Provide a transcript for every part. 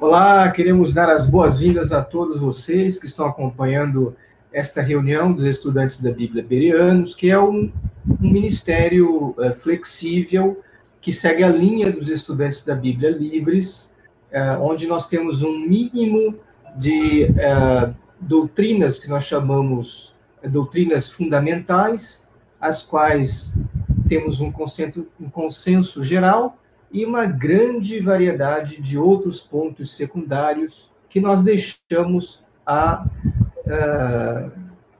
Olá, queremos dar as boas-vindas a todos vocês que estão acompanhando esta reunião dos estudantes da Bíblia Bereanos, que é um, um ministério é, flexível que segue a linha dos estudantes da Bíblia Livres, é, onde nós temos um mínimo de é, doutrinas que nós chamamos doutrinas fundamentais, as quais temos um consenso, um consenso geral e uma grande variedade de outros pontos secundários que nós deixamos a, uh,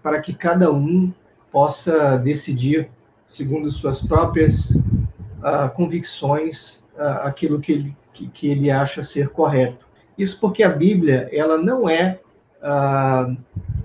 para que cada um possa decidir, segundo suas próprias uh, convicções, uh, aquilo que ele, que, que, ele acha ser correto. Isso porque a Bíblia ela não é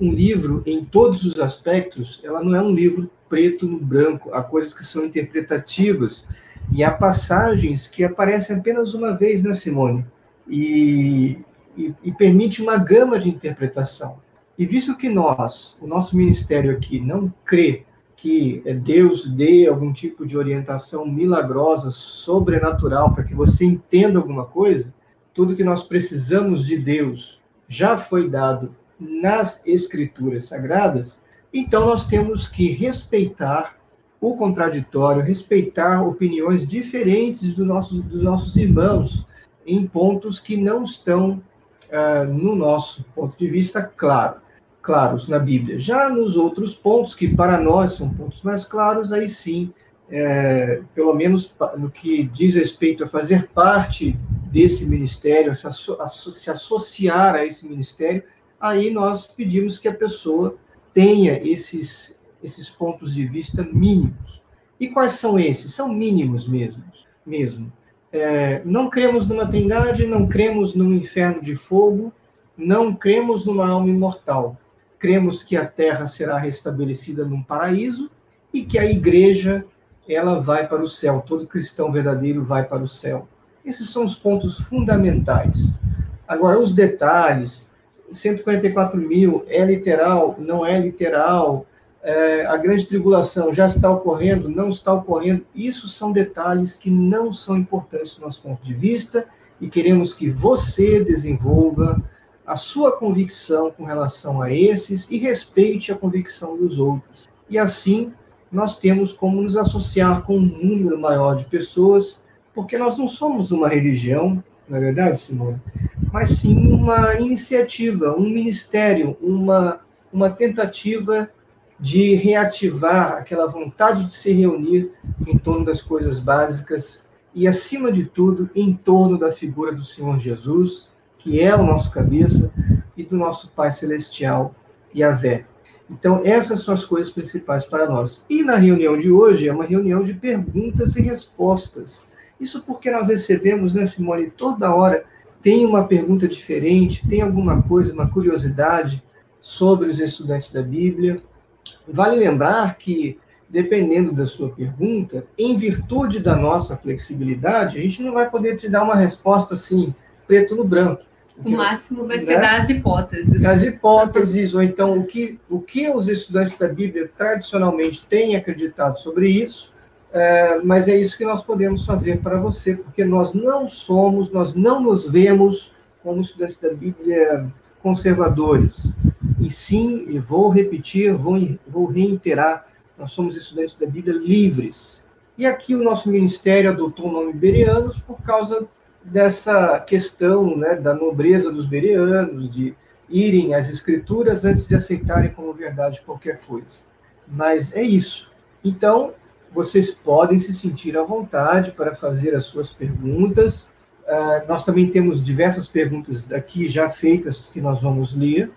um livro em todos os aspectos, ela não é um livro preto no branco, há coisas que são interpretativas e há passagens que aparecem apenas uma vez, né, Simone? E, e, e permite uma gama de interpretação. E visto que nós, o nosso ministério aqui, não crê que Deus dê algum tipo de orientação milagrosa, sobrenatural, para que você entenda alguma coisa, tudo que nós precisamos de Deus já foi dado nas Escrituras Sagradas, então nós temos que respeitar o contraditório, respeitar opiniões diferentes do nosso, dos nossos irmãos em pontos que não estão, uh, no nosso ponto de vista, claro, claros na Bíblia. Já nos outros pontos, que para nós são pontos mais claros, aí sim, é, pelo menos no que diz respeito a fazer parte desse ministério, se, asso se associar a esse ministério, aí nós pedimos que a pessoa tenha esses esses pontos de vista mínimos. E quais são esses? São mínimos mesmo. mesmo. É, não cremos numa trindade, não cremos num inferno de fogo, não cremos numa alma imortal. Cremos que a terra será restabelecida num paraíso e que a igreja ela vai para o céu. Todo cristão verdadeiro vai para o céu. Esses são os pontos fundamentais. Agora, os detalhes, 144 mil é literal, não é literal, é, a grande tribulação já está ocorrendo, não está ocorrendo, isso são detalhes que não são importantes do nosso ponto de vista e queremos que você desenvolva a sua convicção com relação a esses e respeite a convicção dos outros. E assim, nós temos como nos associar com um número maior de pessoas, porque nós não somos uma religião, não é verdade, Simone? Mas sim uma iniciativa, um ministério, uma, uma tentativa de reativar aquela vontade de se reunir em torno das coisas básicas e, acima de tudo, em torno da figura do Senhor Jesus, que é o nosso cabeça, e do nosso Pai Celestial, Yahvé. Então, essas são as coisas principais para nós. E na reunião de hoje é uma reunião de perguntas e respostas. Isso porque nós recebemos, né, Simone, toda hora tem uma pergunta diferente, tem alguma coisa, uma curiosidade sobre os estudantes da Bíblia. Vale lembrar que, dependendo da sua pergunta, em virtude da nossa flexibilidade, a gente não vai poder te dar uma resposta assim, preto no branco. O máximo vai né? ser das hipóteses. As hipóteses, ou então o que, o que os estudantes da Bíblia tradicionalmente têm acreditado sobre isso, é, mas é isso que nós podemos fazer para você, porque nós não somos, nós não nos vemos como estudantes da Bíblia conservadores. E sim, e vou repetir, vou, vou reiterar, nós somos estudantes da Bíblia livres. E aqui o nosso ministério adotou o nome Bereanos por causa dessa questão né, da nobreza dos bereanos, de irem às escrituras antes de aceitarem como verdade qualquer coisa. Mas é isso. Então, vocês podem se sentir à vontade para fazer as suas perguntas. Uh, nós também temos diversas perguntas aqui já feitas que nós vamos ler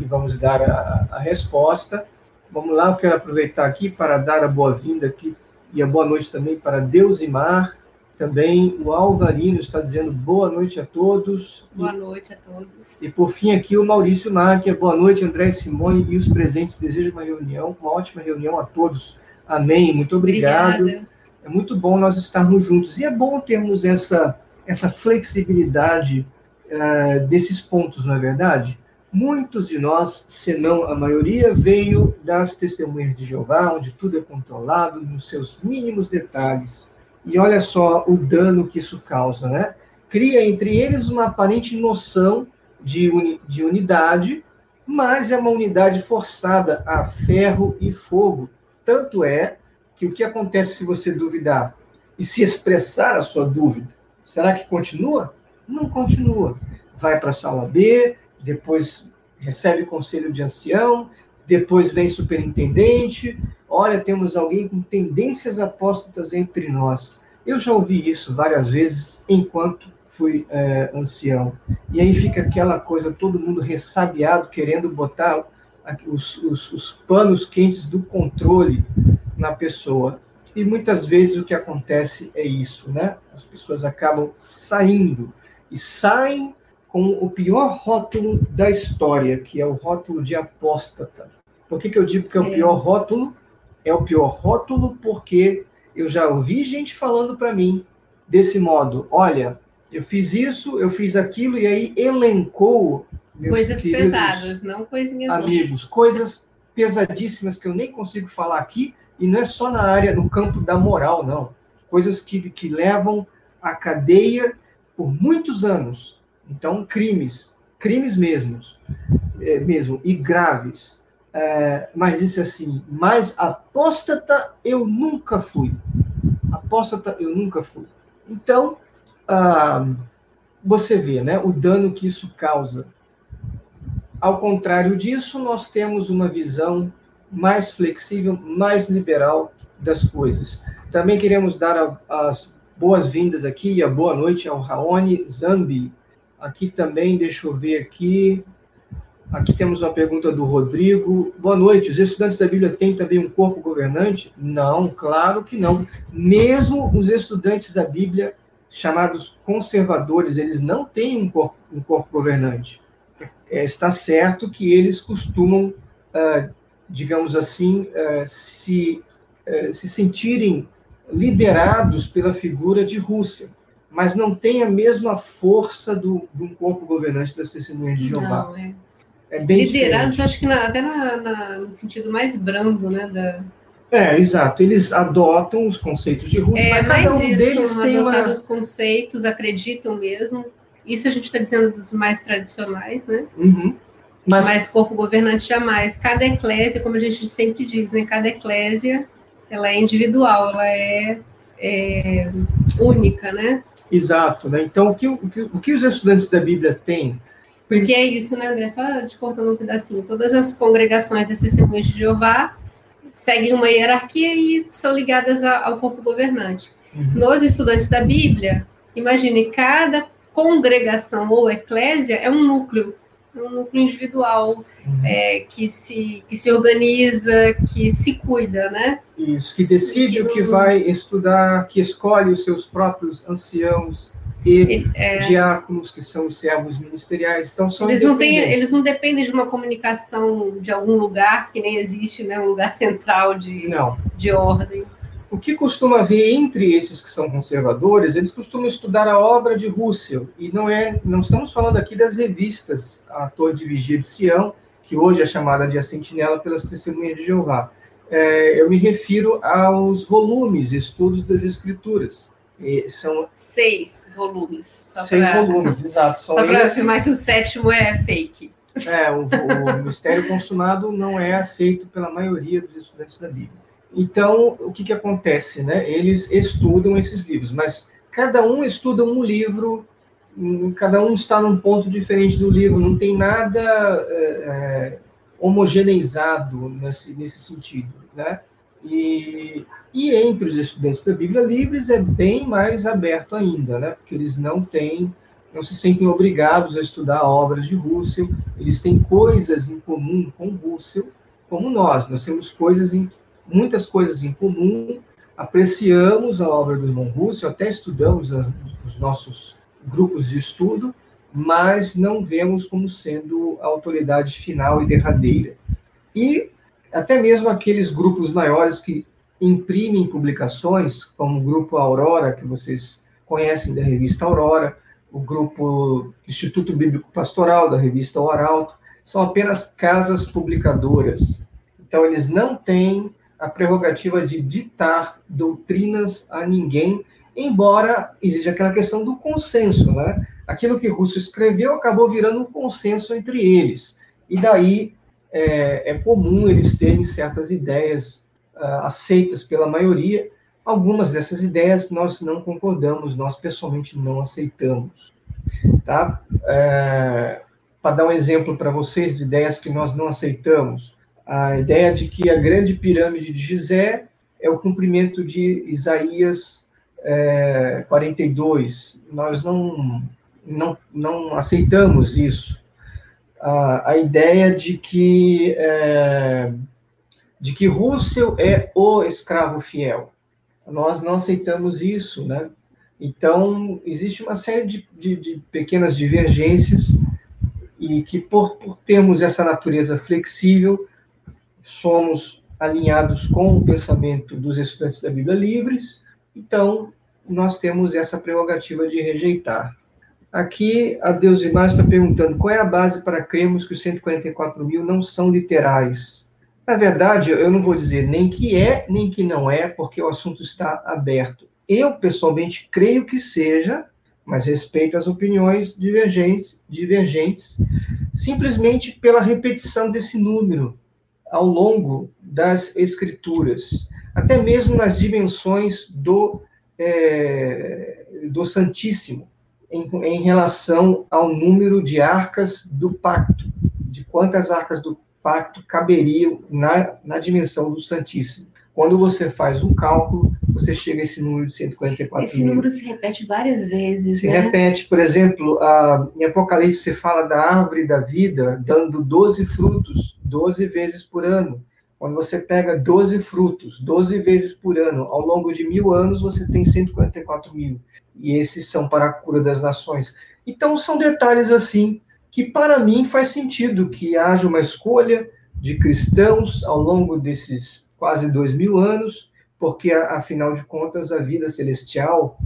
e vamos dar a, a resposta. Vamos lá, eu quero aproveitar aqui para dar a boa-vinda aqui e a boa noite também para Deus e Mar. Também o Alvarino está dizendo boa noite a todos. Boa noite a todos. E por fim aqui o Maurício é boa noite, André e Simone e os presentes. Desejo uma reunião, uma ótima reunião a todos. Amém. Muito obrigado. Obrigada. É muito bom nós estarmos juntos. E é bom termos essa, essa flexibilidade uh, desses pontos, não é verdade? Muitos de nós, se não a maioria, veio das testemunhas de Jeová, onde tudo é controlado nos seus mínimos detalhes. E olha só o dano que isso causa, né? cria entre eles uma aparente noção de, uni, de unidade, mas é uma unidade forçada a ferro e fogo. Tanto é que o que acontece se você duvidar e se expressar a sua dúvida? Será que continua? Não continua. Vai para a sala B, depois recebe conselho de ancião, depois vem superintendente. Olha, temos alguém com tendências apóstatas entre nós. Eu já ouvi isso várias vezes enquanto fui é, ancião. E aí fica aquela coisa, todo mundo ressabiado, querendo botar os, os, os panos quentes do controle na pessoa. E muitas vezes o que acontece é isso, né? As pessoas acabam saindo e saem com o pior rótulo da história, que é o rótulo de apóstata. Por que, que eu digo que é o é. pior rótulo? É o pior rótulo porque eu já ouvi gente falando para mim desse modo: olha, eu fiz isso, eu fiz aquilo, e aí elencou. coisas pesadas, não coisinhas. Amigos, coisas pesadíssimas que eu nem consigo falar aqui, e não é só na área, no campo da moral, não. Coisas que, que levam à cadeia por muitos anos. Então, crimes, crimes mesmos, é, mesmo, e graves. É, mas disse assim: mas apóstata eu nunca fui. Apóstata eu nunca fui. Então, ah, você vê né, o dano que isso causa. Ao contrário disso, nós temos uma visão mais flexível, mais liberal das coisas. Também queremos dar as boas-vindas aqui e a boa noite ao Raoni Zambi. Aqui também, deixa eu ver aqui. Aqui temos uma pergunta do Rodrigo. Boa noite. Os estudantes da Bíblia têm também um corpo governante? Não, claro que não. Mesmo os estudantes da Bíblia chamados conservadores, eles não têm um corpo, um corpo governante. É, está certo que eles costumam, uh, digamos assim, uh, se, uh, se sentirem liderados pela figura de Rússia, mas não tem a mesma força do, de um corpo governante das testemunhas de Jeová. Não, é. É Liderados, diferente. acho que na, até na, na, no sentido mais brando, né, da, é, exato. Eles adotam os conceitos de Rússia, é, mas cada um isso, deles tem uma... os conceitos, acreditam mesmo. Isso a gente está dizendo dos mais tradicionais, né? Uhum. Mas... mas corpo governante jamais. Cada eclésia, como a gente sempre diz, né? Cada eclésia, ela é individual, ela é, é única, né? Exato, né? Então, o que, o que, o que os estudantes da Bíblia têm porque é isso, né, André? Só te contando um pedacinho. Todas as congregações das testemunhas de Jeová seguem uma hierarquia e são ligadas ao corpo governante. Uhum. Nos estudantes da Bíblia, imagine, cada congregação ou eclésia é um núcleo, é um núcleo individual uhum. é, que, se, que se organiza, que se cuida, né? Isso, que decide o que vai estudar, que escolhe os seus próprios anciãos, e é, diáconos, que são os servos ministeriais. Então, são eles não, têm, eles não dependem de uma comunicação de algum lugar que nem existe, né, um lugar central de, não. de ordem. O que costuma haver entre esses que são conservadores, eles costumam estudar a obra de Russell, e não é, não estamos falando aqui das revistas, a Torre de Vigia de Sião, que hoje é chamada de A Sentinela pelas Testemunhas de Jeová. É, eu me refiro aos volumes, estudos das Escrituras. E são seis volumes. Seis pra... volumes, exato. São só para afirmar que o sétimo é fake. É, o, o mistério consumado não é aceito pela maioria dos estudantes da Bíblia. Então, o que, que acontece? Né? Eles estudam esses livros, mas cada um estuda um livro, cada um está num ponto diferente do livro, não tem nada é homogeneizado nesse, nesse sentido. Né? E, e entre os estudantes da Bíblia Livres é bem mais aberto ainda, né? porque eles não têm, não se sentem obrigados a estudar obras de Russell, eles têm coisas em comum com Russell, como nós, nós temos coisas em, muitas coisas em comum, apreciamos a obra do irmão Russell, até estudamos nos nossos grupos de estudo, mas não vemos como sendo a autoridade final e derradeira. E até mesmo aqueles grupos maiores que imprimem publicações, como o Grupo Aurora, que vocês conhecem da revista Aurora, o Grupo Instituto Bíblico Pastoral, da revista O Arauto, são apenas casas publicadoras. Então, eles não têm a prerrogativa de ditar doutrinas a ninguém, embora exija aquela questão do consenso, né? Aquilo que Russo escreveu acabou virando um consenso entre eles, e daí é, é comum eles terem certas ideias uh, aceitas pela maioria. Algumas dessas ideias nós não concordamos, nós pessoalmente não aceitamos, tá? É, para dar um exemplo para vocês de ideias que nós não aceitamos, a ideia de que a grande pirâmide de Gizé é o cumprimento de Isaías é, 42. Nós não, não, não aceitamos isso. A, a ideia de que, é, de que Russell é o escravo fiel. Nós não aceitamos isso, né? Então, existe uma série de, de, de pequenas divergências e que, por, por termos essa natureza flexível, somos alinhados com o pensamento dos estudantes da Bíblia livres, então nós temos essa prerrogativa de rejeitar. Aqui a Deus Imagem está perguntando qual é a base para crermos que os 144 mil não são literais. Na verdade, eu não vou dizer nem que é, nem que não é, porque o assunto está aberto. Eu, pessoalmente, creio que seja, mas respeito as opiniões divergentes, divergentes simplesmente pela repetição desse número ao longo das escrituras, até mesmo nas dimensões do, é, do Santíssimo, em, em relação ao número de arcas do pacto, de quantas arcas do pacto caberiam na, na dimensão do Santíssimo. Quando você faz um cálculo, você chega a esse número de 144 Esse mil. número se repete várias vezes, Se né? repete, por exemplo, a, em Apocalipse você fala da árvore da vida dando 12 frutos, 12 vezes por ano. Quando você pega 12 frutos, 12 vezes por ano, ao longo de mil anos, você tem 144 mil. E esses são para a cura das nações. Então, são detalhes assim que, para mim, faz sentido que haja uma escolha de cristãos ao longo desses quase dois mil anos, porque, afinal de contas, a vida celestial,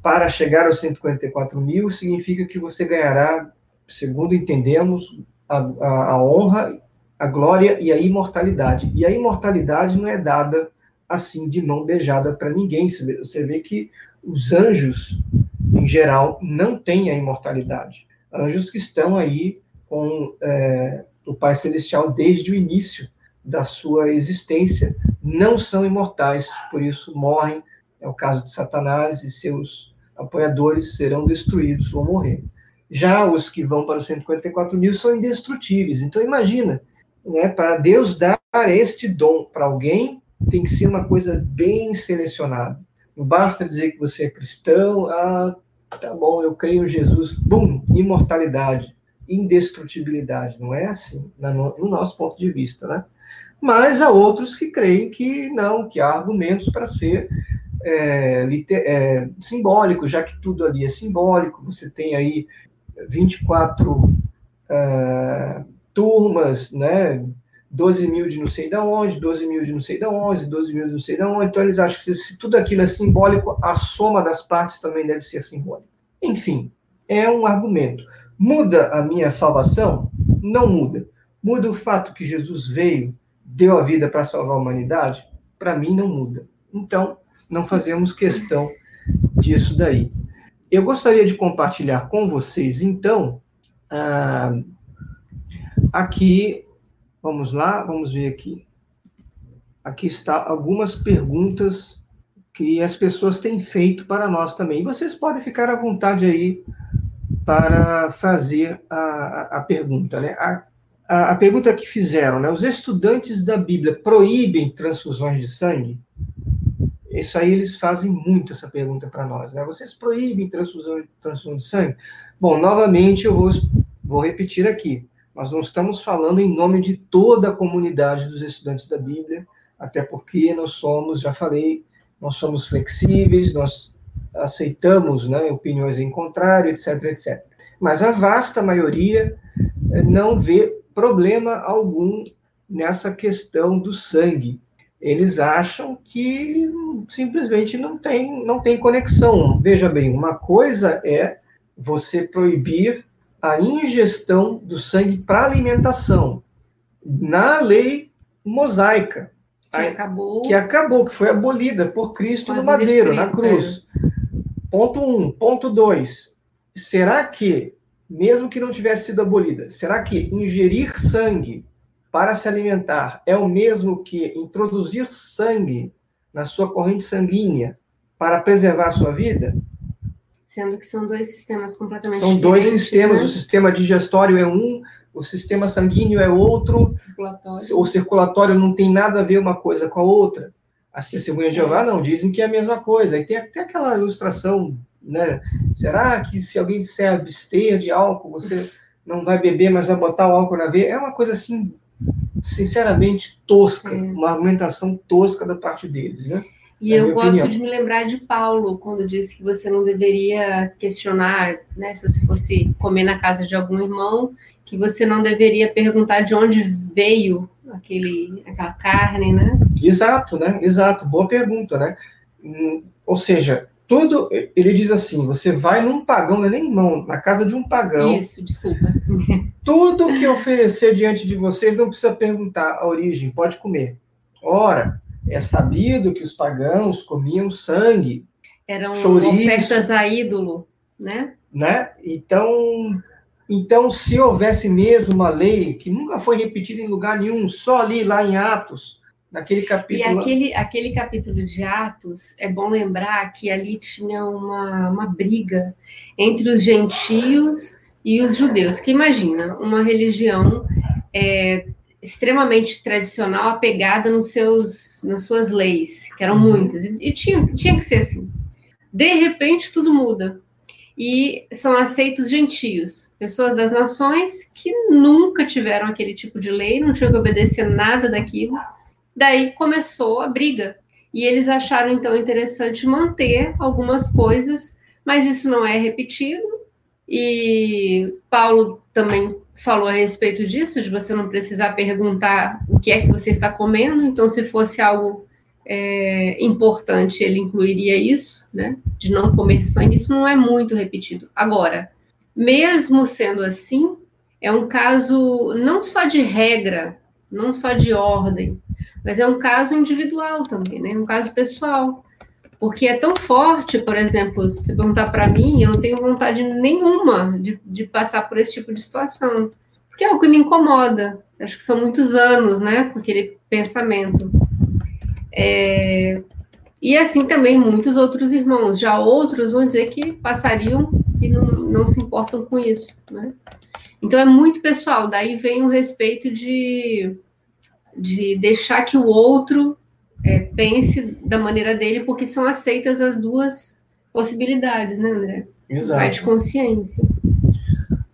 para chegar aos 144 mil, significa que você ganhará, segundo entendemos, a, a, a honra, a glória e a imortalidade. E a imortalidade não é dada assim de mão beijada para ninguém. Você vê que os anjos, em geral, não têm a imortalidade. Anjos que estão aí com é, o Pai Celestial desde o início da sua existência, não são imortais, por isso morrem. É o caso de Satanás e seus apoiadores serão destruídos, vão morrer. Já os que vão para os 144 mil são indestrutíveis. Então, imagina, né, para Deus dar este dom para alguém, tem que ser uma coisa bem selecionada. Não basta dizer que você é cristão, ah, tá bom, eu creio em Jesus, bum, imortalidade, indestrutibilidade. Não é assim, no nosso ponto de vista, né? Mas há outros que creem que não, que há argumentos para ser é, é, simbólico, já que tudo ali é simbólico. Você tem aí 24 é, turmas, né? 12 mil de não sei da onde, 12 mil de não sei da onde, 12 mil de não sei da onde. Então, eles acham que se, tudo aquilo é simbólico, a soma das partes também deve ser simbólica. Enfim, é um argumento. Muda a minha salvação? Não muda. Muda o fato que Jesus veio, deu a vida para salvar a humanidade? Para mim, não muda. Então, não fazemos questão disso daí. Eu gostaria de compartilhar com vocês, então, ah, aqui Vamos lá, vamos ver aqui. Aqui está algumas perguntas que as pessoas têm feito para nós também. E vocês podem ficar à vontade aí para fazer a, a pergunta, né? A, a, a, pergunta que fizeram, né? Os estudantes da Bíblia proíbem transfusões de sangue? Isso aí eles fazem muito essa pergunta para nós, né? Vocês proíbem transfusão, transfusão de sangue? Bom, novamente eu vou, vou repetir aqui. Nós não estamos falando em nome de toda a comunidade dos estudantes da Bíblia, até porque nós somos, já falei, nós somos flexíveis, nós aceitamos né, opiniões em contrário, etc, etc. Mas a vasta maioria eh, não vê problema algum nessa questão do sangue. Eles acham que simplesmente não tem, não tem conexão. Veja bem, uma coisa é você proibir a ingestão do sangue para alimentação na lei mosaica. Que acabou. Que acabou, que foi abolida por Cristo no madeiro, na cruz. É. Ponto um. Ponto dois. Será que, mesmo que não tivesse sido abolida, será que ingerir sangue para se alimentar é o mesmo que introduzir sangue na sua corrente sanguínea para preservar a sua vida? Sendo que são dois sistemas completamente São dois sistemas. Né? O sistema digestório é um, o sistema sanguíneo é outro. Circulatório. O circulatório não tem nada a ver uma coisa com a outra. As testemunhas de Jeová não dizem que é a mesma coisa. E tem até aquela ilustração, né? Será que se alguém disser abster de álcool, você não vai beber, mas vai botar o álcool na veia? É uma coisa assim, sinceramente tosca, é. uma argumentação tosca da parte deles, né? E eu gosto opinião. de me lembrar de Paulo, quando disse que você não deveria questionar, né, se você fosse comer na casa de algum irmão, que você não deveria perguntar de onde veio aquele, aquela carne, né? Exato, né? Exato. Boa pergunta, né? Hum, ou seja, tudo, ele diz assim, você vai num pagão, não é nem irmão, na casa de um pagão. Isso, desculpa. Tudo que oferecer diante de vocês não precisa perguntar a origem, pode comer. Ora, é sabido que os pagãos comiam sangue. Eram chouriço, ofertas a ídolo, né? né? Então, então, se houvesse mesmo uma lei que nunca foi repetida em lugar nenhum, só ali lá em Atos, naquele capítulo. E aquele, aquele capítulo de Atos, é bom lembrar que ali tinha uma, uma briga entre os gentios e os judeus. Que imagina, uma religião é, extremamente tradicional, apegada nos seus, nas suas leis, que eram uhum. muitas, e, e tinha, tinha que ser assim. De repente, tudo muda. E são aceitos gentios, pessoas das nações que nunca tiveram aquele tipo de lei, não tinham que obedecer nada daquilo. Daí começou a briga. E eles acharam então interessante manter algumas coisas, mas isso não é repetido. E Paulo também falou a respeito disso, de você não precisar perguntar o que é que você está comendo, então se fosse algo é, importante, ele incluiria isso, né, de não comer sangue, isso não é muito repetido. Agora, mesmo sendo assim, é um caso não só de regra, não só de ordem, mas é um caso individual também, né, um caso pessoal. Porque é tão forte, por exemplo, se você perguntar para mim, eu não tenho vontade nenhuma de, de passar por esse tipo de situação. Porque é o que me incomoda. Acho que são muitos anos, né, com aquele pensamento. É, e assim também muitos outros irmãos. Já outros vão dizer que passariam e não, não se importam com isso, né? Então é muito pessoal. Daí vem o respeito de, de deixar que o outro é, pense da maneira dele, porque são aceitas as duas possibilidades, né, André? Exato. Vai de consciência.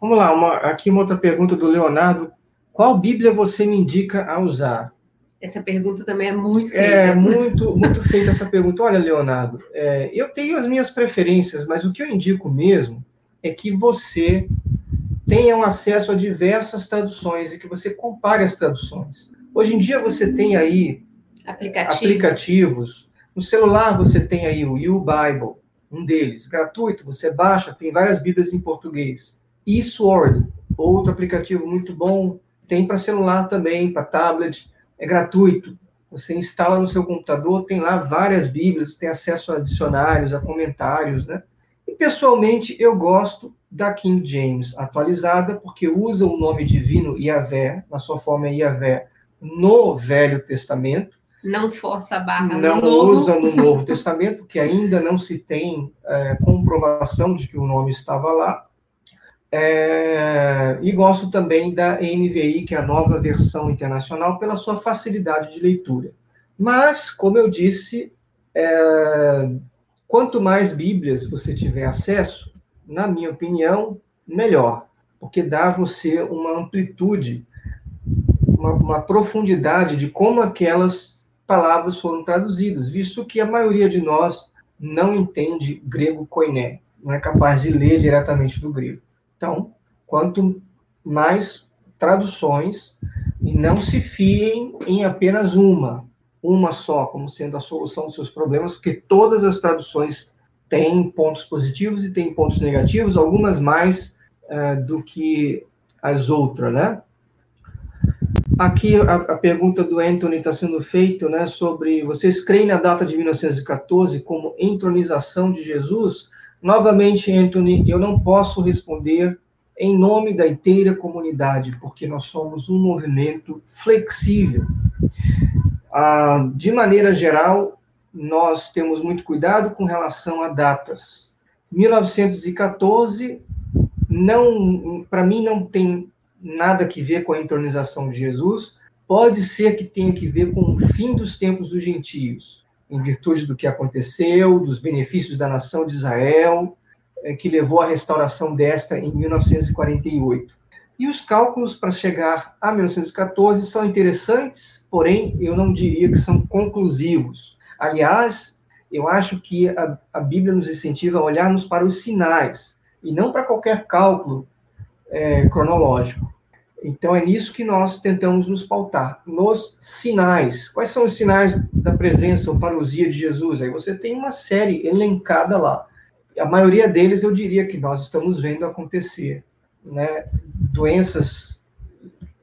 Vamos lá, uma, aqui uma outra pergunta do Leonardo. Qual Bíblia você me indica a usar? Essa pergunta também é muito feita. É muito, muito feita essa pergunta. Olha, Leonardo, é, eu tenho as minhas preferências, mas o que eu indico mesmo é que você tenha um acesso a diversas traduções e que você compare as traduções. Hoje em dia você tem aí aplicativos. aplicativos. No celular você tem aí o YouBible, um deles, gratuito, você baixa, tem várias Bíblias em português. eSword, outro aplicativo muito bom, tem para celular também, para tablet, é gratuito. Você instala no seu computador, tem lá várias Bíblias, tem acesso a dicionários, a comentários, né? E pessoalmente eu gosto da King James atualizada, porque usa o nome divino Yahvé, na sua forma Yahvé, no Velho Testamento, não força a barra não no usa no Novo Testamento, que ainda não se tem é, comprovação de que o nome estava lá. É, e gosto também da NVI, que é a nova versão internacional, pela sua facilidade de leitura. Mas, como eu disse, é, quanto mais Bíblias você tiver acesso, na minha opinião, melhor, porque dá a você uma amplitude, uma, uma profundidade de como aquelas palavras foram traduzidas, visto que a maioria de nós não entende grego koiné, não é capaz de ler diretamente do grego. Então, quanto mais traduções, e não se fiem em apenas uma, uma só, como sendo a solução dos seus problemas, porque todas as traduções têm pontos positivos e têm pontos negativos, algumas mais uh, do que as outras, né? Aqui a, a pergunta do Anthony está sendo feita, né, sobre vocês creem na data de 1914 como entronização de Jesus? Novamente, Anthony, eu não posso responder em nome da inteira comunidade, porque nós somos um movimento flexível. Ah, de maneira geral, nós temos muito cuidado com relação a datas. 1914 não, para mim não tem nada que ver com a entronização de Jesus. Pode ser que tenha que ver com o fim dos tempos dos gentios, em virtude do que aconteceu, dos benefícios da nação de Israel, eh, que levou à restauração desta em 1948. E os cálculos para chegar a 1914 são interessantes, porém eu não diria que são conclusivos. Aliás, eu acho que a, a Bíblia nos incentiva a olharmos para os sinais e não para qualquer cálculo é, cronológico. Então é nisso que nós tentamos nos pautar, nos sinais. Quais são os sinais da presença ou parousia de Jesus? Aí você tem uma série elencada lá. A maioria deles eu diria que nós estamos vendo acontecer né, doenças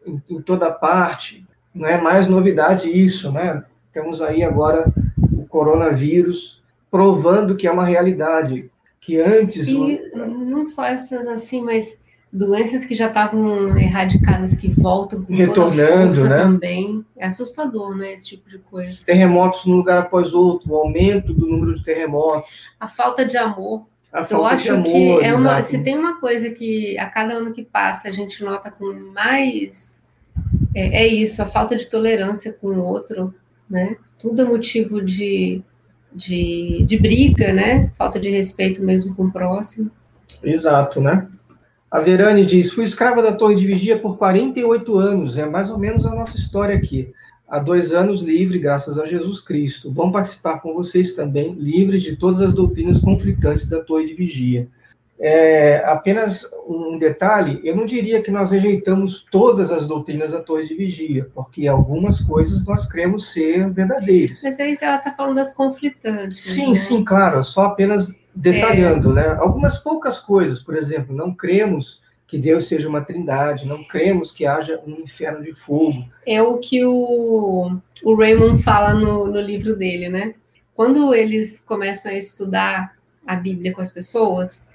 em, em, toda parte, não é mais novidade isso, né? Temos aí agora o coronavírus provando que é uma realidade que antes e não só essas assim, mas doenças que já estavam erradicadas que voltam com retornando, toda né? também é assustador, né? Esse tipo de coisa. Terremotos num lugar após outro, o aumento do número de terremotos, a falta de amor eu acho amor, que é uma, se tem uma coisa que a cada ano que passa a gente nota com mais é, é, isso, a falta de tolerância com o outro, né? Tudo é motivo de, de, de briga, né? Falta de respeito mesmo com o próximo. Exato, né? A Verane diz: fui escrava da Torre de Vigia por 48 anos, é mais ou menos a nossa história aqui há dois anos livre, graças a Jesus Cristo. Bom participar com vocês também, livres de todas as doutrinas conflitantes da Torre de Vigia. É, apenas um detalhe, eu não diria que nós rejeitamos todas as doutrinas da Torre de Vigia, porque algumas coisas nós cremos ser verdadeiras. Mas aí ela está falando das conflitantes. Sim, né? sim, claro, só apenas detalhando, é. né? Algumas poucas coisas, por exemplo, não cremos que Deus seja uma trindade, não cremos que haja um inferno de fogo. É o que o, o Raymond fala no, no livro dele, né? Quando eles começam a estudar a Bíblia com as pessoas,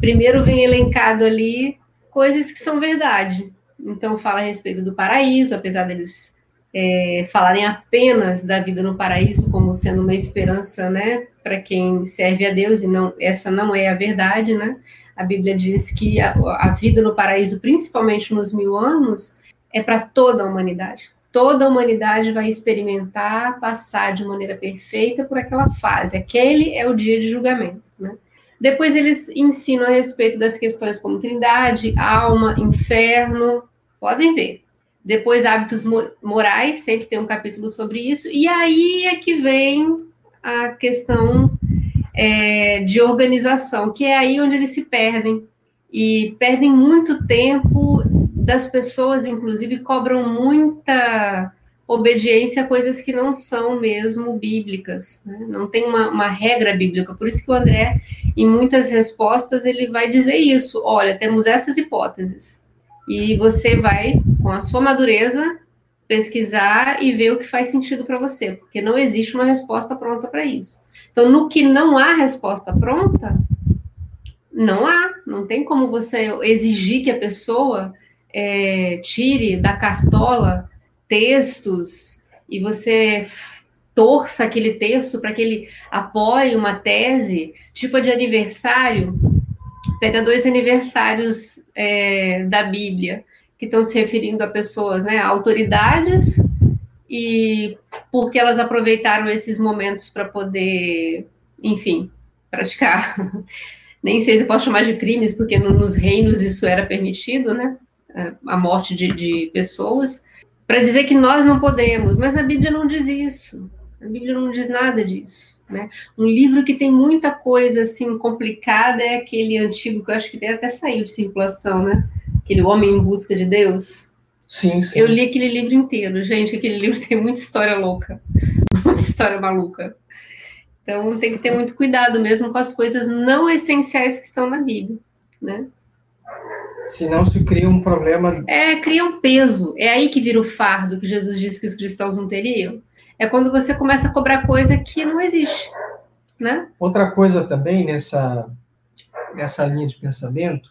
primeiro vem elencado ali coisas que são verdade. Então fala a respeito do paraíso, apesar deles é, falarem apenas da vida no paraíso como sendo uma esperança, né, para quem serve a Deus e não essa não é a verdade, né? A Bíblia diz que a, a vida no paraíso, principalmente nos mil anos, é para toda a humanidade. Toda a humanidade vai experimentar passar de maneira perfeita por aquela fase. Aquele é o dia de julgamento, né? Depois eles ensinam a respeito das questões como trindade, alma, inferno, podem ver. Depois hábitos morais, sempre tem um capítulo sobre isso. E aí é que vem a questão é, de organização, que é aí onde eles se perdem. E perdem muito tempo das pessoas, inclusive, cobram muita obediência a coisas que não são mesmo bíblicas, né? não tem uma, uma, regra bíblica. Por isso que o André, em muitas respostas, ele vai dizer isso: olha, temos essas hipóteses. E você vai, com a sua madureza, pesquisar e ver o que faz sentido para você, porque não existe uma resposta pronta para isso. Então, no que não há resposta pronta, não há, não tem como você exigir que a pessoa é, tire da cartola textos e você torça aquele texto para que ele apoie uma tese, tipo de aniversário, pega dois aniversários é, da Bíblia que estão se referindo a pessoas, né, autoridades e porque elas aproveitaram esses momentos para poder, enfim, praticar. Nem sei se eu posso chamar de crimes, porque no, nos reinos isso era permitido, né? A morte de, de pessoas, para dizer que nós não podemos, mas a Bíblia não diz isso. A Bíblia não diz nada disso. Né? Um livro que tem muita coisa assim complicada é aquele antigo que eu acho que até saiu de circulação, né? Aquele Homem em Busca de Deus. Sim, sim. Eu li aquele livro inteiro, gente. Aquele livro tem muita história louca, muita história maluca. Então tem que ter muito cuidado mesmo com as coisas não essenciais que estão na Bíblia, né? Senão se cria um problema. É, cria um peso. É aí que vira o fardo que Jesus disse que os cristãos não teriam. É quando você começa a cobrar coisa que não existe. Né? Outra coisa também nessa, nessa linha de pensamento,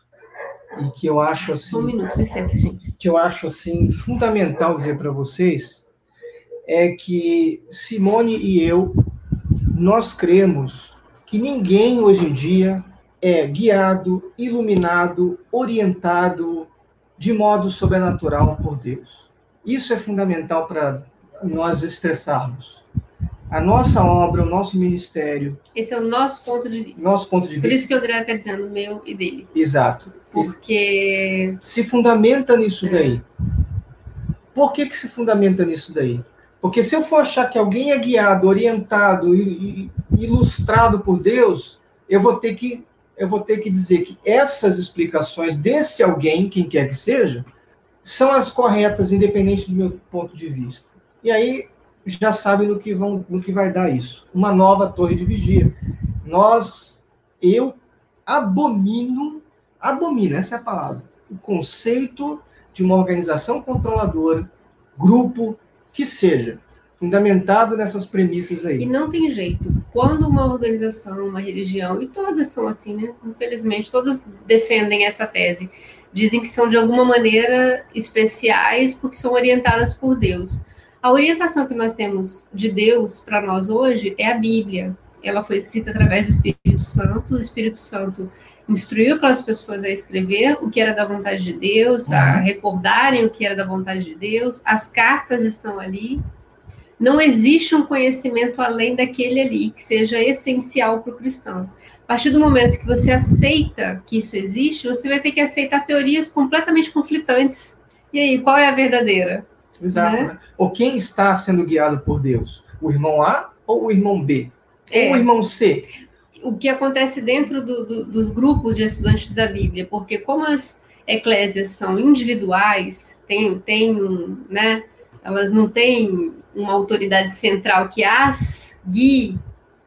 e que eu acho assim. Um minuto, licença, gente. Que eu acho assim fundamental dizer para vocês é que Simone e eu nós cremos que ninguém hoje em dia é guiado, iluminado, orientado de modo sobrenatural por Deus. Isso é fundamental para nós estressarmos. A nossa obra, o nosso ministério. Esse é o nosso ponto de vista. Nosso ponto de vista. Por isso que o André está dizendo meu e dele. Exato. Porque. Se fundamenta nisso daí. Por que, que se fundamenta nisso daí? Porque se eu for achar que alguém é guiado, orientado e, e ilustrado por Deus, eu vou ter que eu vou ter que dizer que essas explicações desse alguém, quem quer que seja, são as corretas, independente do meu ponto de vista. E aí já sabe no que, vão, no que vai dar isso. Uma nova torre de vigia. Nós, eu abomino, abomino, essa é a palavra, o conceito de uma organização controladora, grupo, que seja, fundamentado nessas premissas aí. E não tem jeito. Quando uma organização, uma religião, e todas são assim, né? Infelizmente, todas defendem essa tese. Dizem que são de alguma maneira especiais porque são orientadas por Deus. A orientação que nós temos de Deus para nós hoje é a Bíblia. Ela foi escrita através do Espírito Santo. O Espírito Santo instruiu para as pessoas a escrever o que era da vontade de Deus, a uhum. recordarem o que era da vontade de Deus. As cartas estão ali, não existe um conhecimento além daquele ali que seja essencial para o cristão. A partir do momento que você aceita que isso existe, você vai ter que aceitar teorias completamente conflitantes. E aí, qual é a verdadeira? Exato. Né? Né? Ou quem está sendo guiado por Deus? O irmão A ou o irmão B? É. Ou o irmão C? O que acontece dentro do, do, dos grupos de estudantes da Bíblia, porque como as eclésias são individuais, tem, tem um, né, elas não têm uma autoridade central que as guie,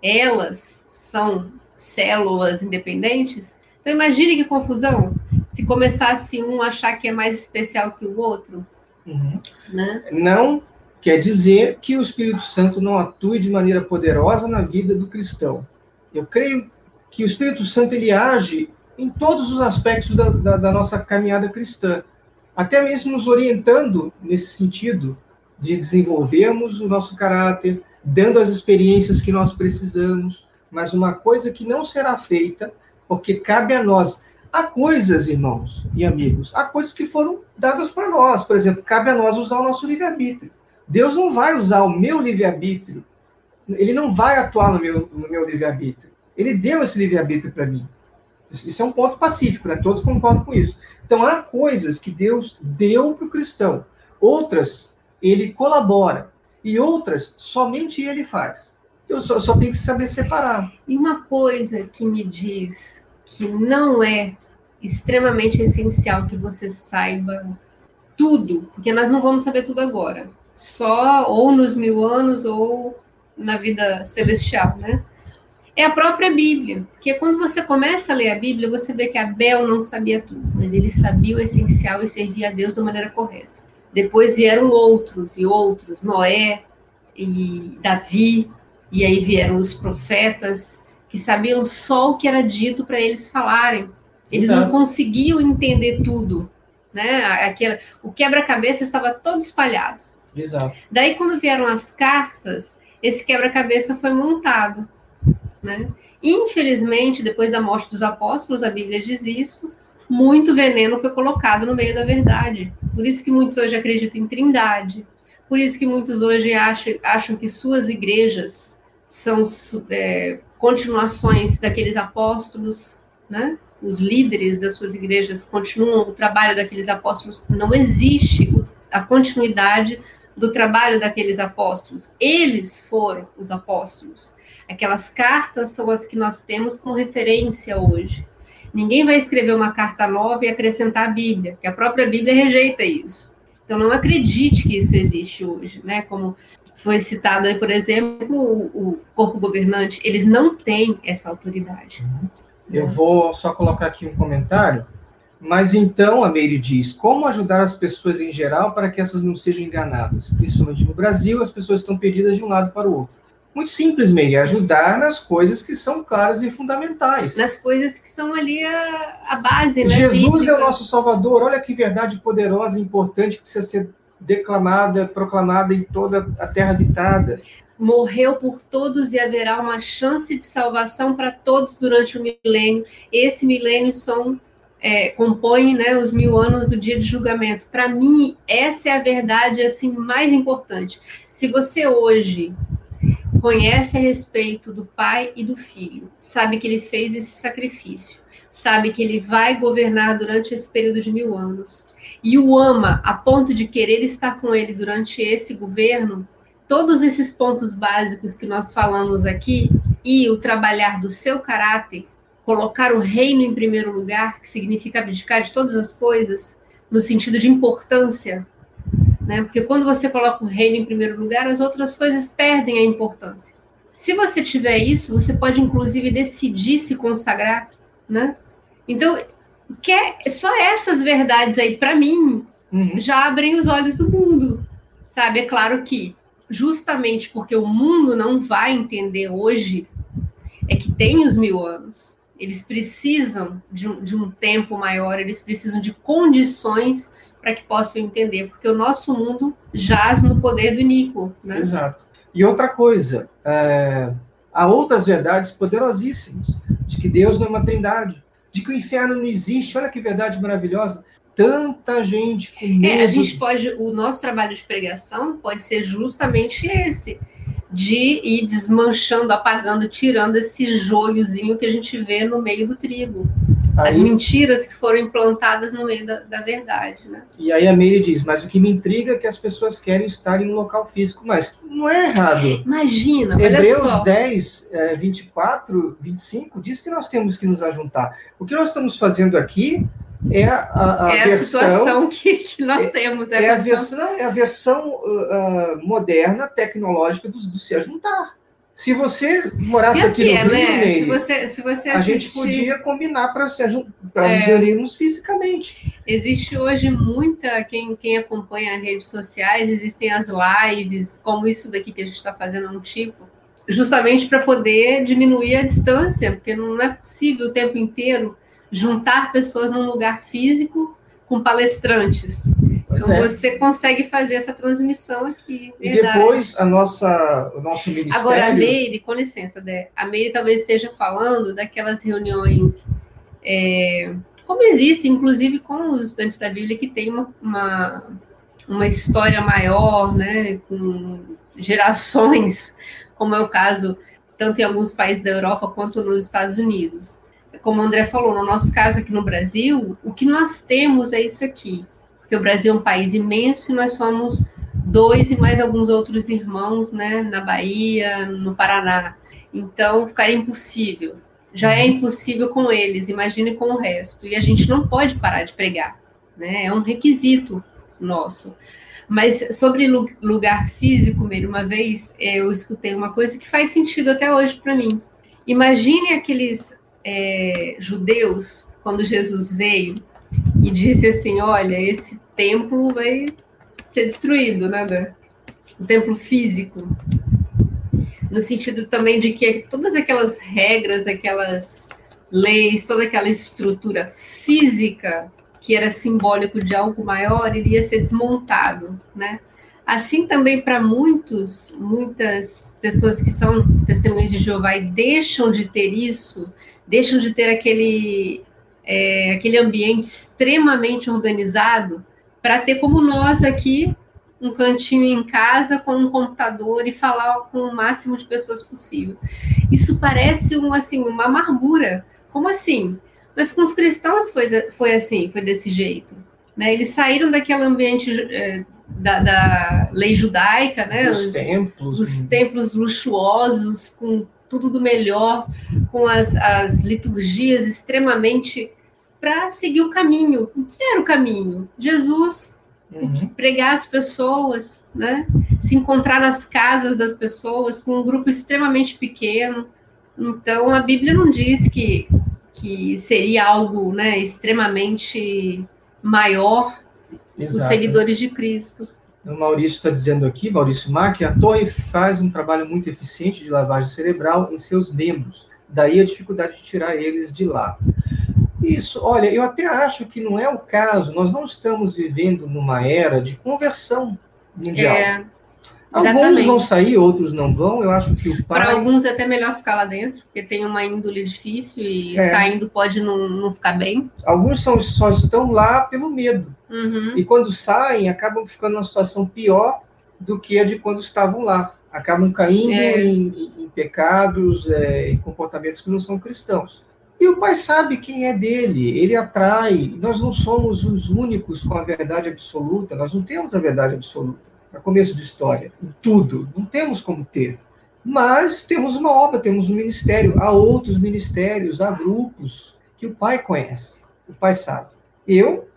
elas são células independentes. Então imagine que confusão se começasse um a achar que é mais especial que o outro. Uhum. Né? Não quer dizer que o Espírito Santo não atue de maneira poderosa na vida do cristão. Eu creio que o Espírito Santo ele age em todos os aspectos da, da, da nossa caminhada cristã, até mesmo nos orientando nesse sentido de desenvolvermos o nosso caráter, dando as experiências que nós precisamos, mas uma coisa que não será feita, porque cabe a nós. Há coisas, irmãos e amigos, há coisas que foram dadas para nós. Por exemplo, cabe a nós usar o nosso livre-arbítrio. Deus não vai usar o meu livre-arbítrio, ele não vai atuar no meu, no meu livre-arbítrio. Ele deu esse livre-arbítrio para mim. Isso é um ponto pacífico, né? todos concordam com isso. Então, há coisas que Deus deu para o cristão, outras ele colabora. E outras, somente ele faz. Eu só, só tenho que saber separar. E uma coisa que me diz que não é extremamente essencial que você saiba tudo, porque nós não vamos saber tudo agora. Só ou nos mil anos ou na vida celestial, né? É a própria Bíblia. Porque quando você começa a ler a Bíblia, você vê que Abel não sabia tudo, mas ele sabia o essencial e servia a Deus da maneira correta. Depois vieram outros e outros, Noé e Davi, e aí vieram os profetas, que sabiam só o que era dito para eles falarem. Eles Exato. não conseguiam entender tudo. Né? Aquela, o quebra-cabeça estava todo espalhado. Exato. Daí, quando vieram as cartas, esse quebra-cabeça foi montado. Né? Infelizmente, depois da morte dos apóstolos, a Bíblia diz isso, muito veneno foi colocado no meio da verdade. Por isso que muitos hoje acreditam em trindade. Por isso que muitos hoje acham, acham que suas igrejas são é, continuações daqueles apóstolos, né? Os líderes das suas igrejas continuam o trabalho daqueles apóstolos. Não existe a continuidade do trabalho daqueles apóstolos. Eles foram os apóstolos. Aquelas cartas são as que nós temos como referência hoje. Ninguém vai escrever uma carta nova e acrescentar a Bíblia, porque a própria Bíblia rejeita isso. Então não acredite que isso existe hoje, né? Como foi citado aí, por exemplo, o, o corpo governante, eles não têm essa autoridade. Eu vou só colocar aqui um comentário. Mas então, a Meire diz, como ajudar as pessoas em geral para que essas não sejam enganadas? Principalmente no Brasil, as pessoas estão perdidas de um lado para o outro. Muito simples, Meire, ajudar nas coisas que são claras e fundamentais. Nas coisas que são ali a, a base, né? Jesus é o nosso Salvador, olha que verdade poderosa e importante que precisa ser declamada, proclamada em toda a terra habitada morreu por todos e haverá uma chance de salvação para todos durante o milênio. Esse milênio são é, compõe né, os mil anos do dia de julgamento. Para mim, essa é a verdade assim mais importante. Se você hoje conhece a respeito do pai e do filho, sabe que ele fez esse sacrifício, sabe que ele vai governar durante esse período de mil anos e o ama a ponto de querer estar com ele durante esse governo, todos esses pontos básicos que nós falamos aqui e o trabalhar do seu caráter, colocar o reino em primeiro lugar, que significa abdicar de todas as coisas, no sentido de importância, né? Porque quando você coloca o reino em primeiro lugar, as outras coisas perdem a importância. Se você tiver isso, você pode inclusive decidir se consagrar, né? Então, quer só essas verdades aí para mim uhum. já abrem os olhos do mundo, sabe? É claro que justamente porque o mundo não vai entender hoje, é que tem os mil anos. Eles precisam de um, de um tempo maior, eles precisam de condições para que possam entender, porque o nosso mundo jaz no poder do Nico. Né? Exato. E outra coisa, é, há outras verdades poderosíssimas, de que Deus não é uma trindade, de que o inferno não existe, olha que verdade maravilhosa tanta gente com medo. É, a gente pode, o nosso trabalho de pregação pode ser justamente esse, de ir desmanchando, apagando, tirando esse joiozinho que a gente vê no meio do trigo. Aí, As mentiras que foram implantadas no meio da, da, verdade, né? E aí a Meire diz, mas o que me intriga é que as pessoas querem estar em um local físico, mas não é errado. Imagina, Hebreus olha só. 10, é, 24, 25, diz que nós temos que nos ajuntar. O que nós estamos fazendo aqui é a, a, é versão, a situação que, que nós é, temos. É, é a versão, é a versão uh, moderna, tecnológica do, do se ajuntar. Se você morasse aqui, aqui no Rio, né? Nele, se você, se você assistir... a gente podia combinar para é, nos reunirmos fisicamente. Existe hoje muita, quem, quem acompanha as redes sociais, existem as lives, como isso daqui que a gente está fazendo um tipo, justamente para poder diminuir a distância, porque não é possível o tempo inteiro juntar pessoas num lugar físico com palestrantes. Pois então é. você consegue fazer essa transmissão aqui. E depois a nossa, o nosso ministério. Agora, a Meire, com licença, Dé, a Meire talvez esteja falando daquelas reuniões. É, como existe, inclusive com os estudantes da Bíblia, que tem uma, uma, uma história maior, né, com gerações, como é o caso tanto em alguns países da Europa quanto nos Estados Unidos como o André falou, no nosso caso aqui no Brasil, o que nós temos é isso aqui. Porque o Brasil é um país imenso e nós somos dois e mais alguns outros irmãos, né, na Bahia, no Paraná. Então, ficaria impossível. Já é uhum. impossível com eles, imagine com o resto. E a gente não pode parar de pregar, né? É um requisito nosso. Mas sobre lugar físico, mesmo, uma vez eu escutei uma coisa que faz sentido até hoje para mim. Imagine aqueles é, judeus, quando Jesus veio e disse assim: Olha, esse templo vai ser destruído, né? O templo físico. No sentido também de que todas aquelas regras, aquelas leis, toda aquela estrutura física que era simbólico de algo maior, iria ser desmontado, né? Assim também para muitos, muitas pessoas que são testemunhas de Jeová e deixam de ter isso, deixam de ter aquele, é, aquele ambiente extremamente organizado para ter como nós aqui um cantinho em casa com um computador e falar com o máximo de pessoas possível. Isso parece um, assim, uma amargura. Como assim? Mas com os cristãos foi, foi assim, foi desse jeito. Né? Eles saíram daquele ambiente é, da, da, lei judaica, né? Os, os templos. Os templos luxuosos, com tudo do melhor, com as, as liturgias extremamente para seguir o caminho. O que era o caminho? Jesus, uhum. pregar as pessoas, né? se encontrar nas casas das pessoas com um grupo extremamente pequeno. Então, a Bíblia não diz que que seria algo né, extremamente maior Exato. os seguidores de Cristo. O Maurício está dizendo aqui, Maurício que a torre faz um trabalho muito eficiente de lavagem cerebral em seus membros. Daí a dificuldade de tirar eles de lá. Isso, olha, eu até acho que não é o caso. Nós não estamos vivendo numa era de conversão mundial. É. Exatamente. Alguns vão sair, outros não vão. Eu acho que o pai. Para alguns é até melhor ficar lá dentro, porque tem uma índole difícil e é. saindo pode não, não ficar bem. Alguns são, só estão lá pelo medo. Uhum. E quando saem, acabam ficando numa situação pior do que a de quando estavam lá. Acabam caindo é. em, em, pecados, é, em comportamentos que não são cristãos. E o pai sabe quem é dele, ele atrai. Nós não somos os únicos com a verdade absoluta, nós não temos a verdade absoluta para começo de história, tudo, não temos como ter. Mas temos uma obra, temos um ministério, há outros ministérios, há grupos que o pai conhece, o pai sabe. Eu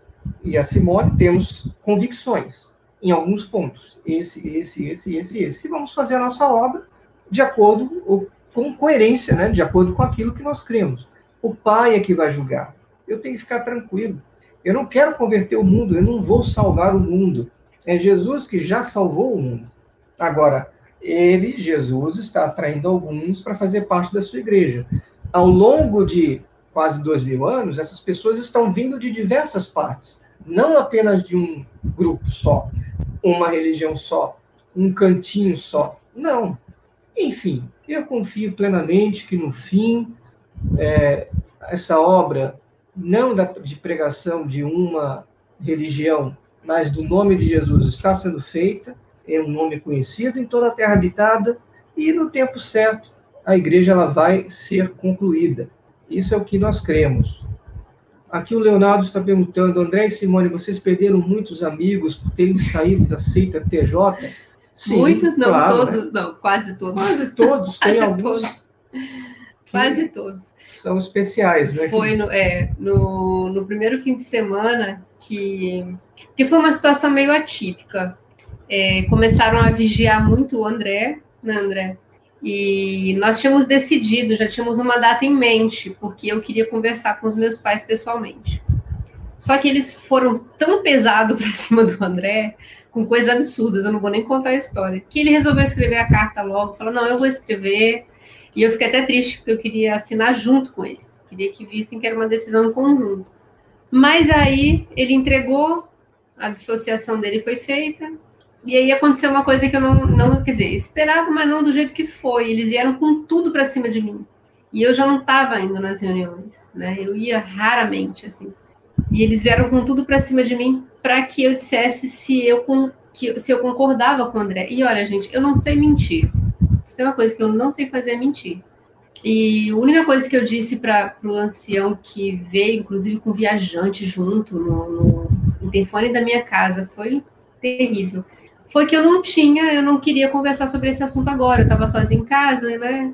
e a Simone temos convicções em alguns pontos, esse, esse, esse, esse, esse, e vamos fazer a nossa obra de acordo com coerência, né, de acordo com aquilo que nós cremos. O pai é que vai julgar. Eu tenho que ficar tranquilo. Eu não quero converter o mundo, eu não vou salvar o mundo. É Jesus que já salvou o mundo. Agora, ele, Jesus, está atraindo alguns para fazer parte da sua igreja. Ao longo de quase dois mil anos, essas pessoas estão vindo de diversas partes, não apenas de um grupo só, uma religião só, um cantinho só. Não. Enfim, eu confio plenamente que no fim, é, essa obra, não da, de pregação de uma religião, mas do nome de Jesus está sendo feita, é um nome conhecido em toda a terra habitada, e no tempo certo a igreja ela vai ser concluída. Isso é o que nós cremos. Aqui o Leonardo está perguntando, André e Simone, vocês perderam muitos amigos por terem saído da seita TJ? Sim, muitos não, claro, todos, né? não, quase todos. Quase todos, tem quase alguns. Todos. Quase todos. São especiais, né? Foi no, é, no, no primeiro fim de semana que que foi uma situação meio atípica. É, começaram a vigiar muito o André, né, André? E nós tínhamos decidido, já tínhamos uma data em mente, porque eu queria conversar com os meus pais pessoalmente. Só que eles foram tão pesados para cima do André, com coisas absurdas, eu não vou nem contar a história, que ele resolveu escrever a carta logo, falou: não, eu vou escrever. E eu fiquei até triste, porque eu queria assinar junto com ele. Queria que vissem que era uma decisão conjunta. Mas aí ele entregou, a dissociação dele foi feita, e aí aconteceu uma coisa que eu não, não quer dizer, esperava, mas não do jeito que foi. Eles vieram com tudo para cima de mim. E eu já não estava indo nas reuniões, né? Eu ia raramente, assim. E eles vieram com tudo para cima de mim para que eu dissesse se eu, que, se eu concordava com o André. E olha, gente, eu não sei mentir. Se tem uma coisa que eu não sei fazer é mentir. E a única coisa que eu disse para o ancião que veio, inclusive com viajante junto no, no interfone da minha casa, foi terrível. Foi que eu não tinha, eu não queria conversar sobre esse assunto agora, eu estava sozinha em casa, né?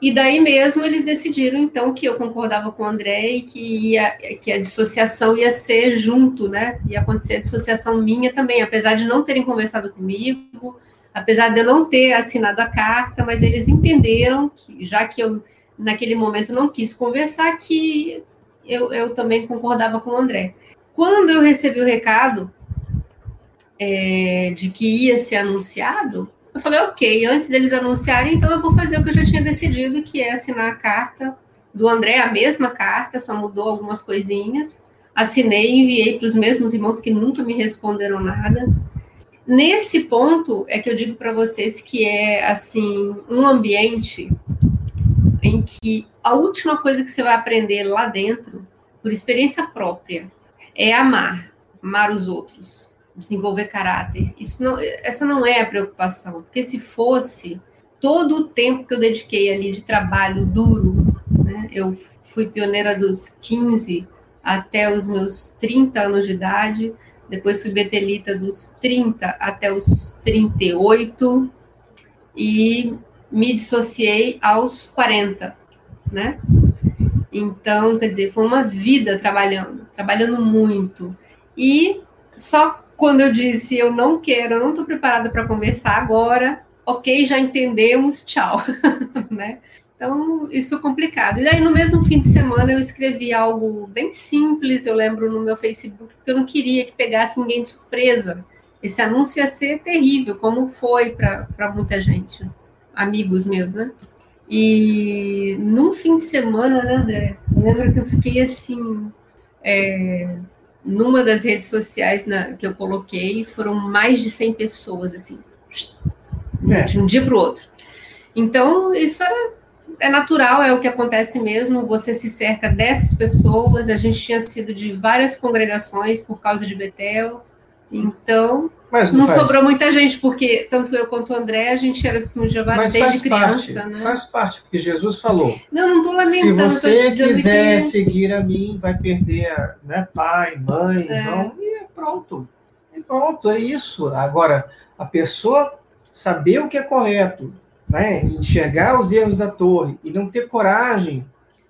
E daí mesmo eles decidiram, então, que eu concordava com o André e que, ia, que a dissociação ia ser junto, né? Ia acontecer a dissociação minha também, apesar de não terem conversado comigo, apesar de eu não ter assinado a carta, mas eles entenderam que, já que eu naquele momento não quis conversar, que eu, eu também concordava com o André. Quando eu recebi o recado é, de que ia ser anunciado, eu falei, ok, antes deles anunciarem, então eu vou fazer o que eu já tinha decidido, que é assinar a carta do André, a mesma carta, só mudou algumas coisinhas. Assinei enviei para os mesmos irmãos que nunca me responderam nada. Nesse ponto é que eu digo para vocês que é assim um ambiente em que a última coisa que você vai aprender lá dentro, por experiência própria, é amar, amar os outros, desenvolver caráter. Isso não, essa não é a preocupação, porque se fosse todo o tempo que eu dediquei ali de trabalho duro, né, eu fui pioneira dos 15 até os meus 30 anos de idade, depois fui betelita dos 30 até os 38 e me dissociei aos 40, né? Então, quer dizer, foi uma vida trabalhando, trabalhando muito. E só quando eu disse eu não quero, eu não estou preparada para conversar agora, ok, já entendemos, tchau, né? Então, isso foi complicado. E daí, no mesmo fim de semana, eu escrevi algo bem simples, eu lembro no meu Facebook, porque eu não queria que pegasse ninguém de surpresa. Esse anúncio ia ser terrível, como foi para muita gente, amigos meus, né? E num fim de semana, né, André? Eu lembro que eu fiquei assim. É, numa das redes sociais na, que eu coloquei, foram mais de 100 pessoas, assim, é. de um dia para o outro. Então, isso é, é natural, é o que acontece mesmo. Você se cerca dessas pessoas. A gente tinha sido de várias congregações por causa de Betel. Então, mas não, não sobrou muita gente, porque tanto eu quanto o André, a gente era de Simão de Jeová desde criança. Parte, né? Faz parte, porque Jesus falou. Não, não estou lamentando. Se você quiser que... seguir a mim, vai perder né, pai, mãe, é. irmão, e pronto. E pronto, é isso. Agora, a pessoa saber o que é correto, né, enxergar os erros da torre e não ter coragem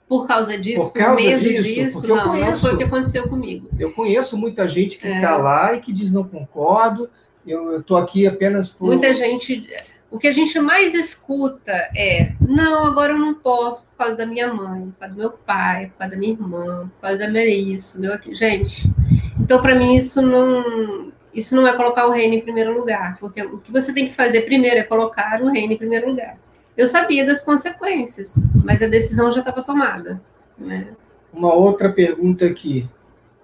por causa disso, por, causa por medo disso, disso não, conheço, não foi o que aconteceu comigo. Eu conheço muita gente que está é. Tá lá e que diz não concordo, eu estou aqui apenas por. Muita gente. O que a gente mais escuta é: não, agora eu não posso por causa da minha mãe, por causa do meu pai, por causa da minha irmã, por causa da minha isso, meu aqui. Gente, então para mim isso não. Isso não é colocar o reino em primeiro lugar, porque o que você tem que fazer primeiro é colocar o reino em primeiro lugar. Eu sabia das consequências, mas a decisão já estava tomada. Né? Uma outra pergunta aqui.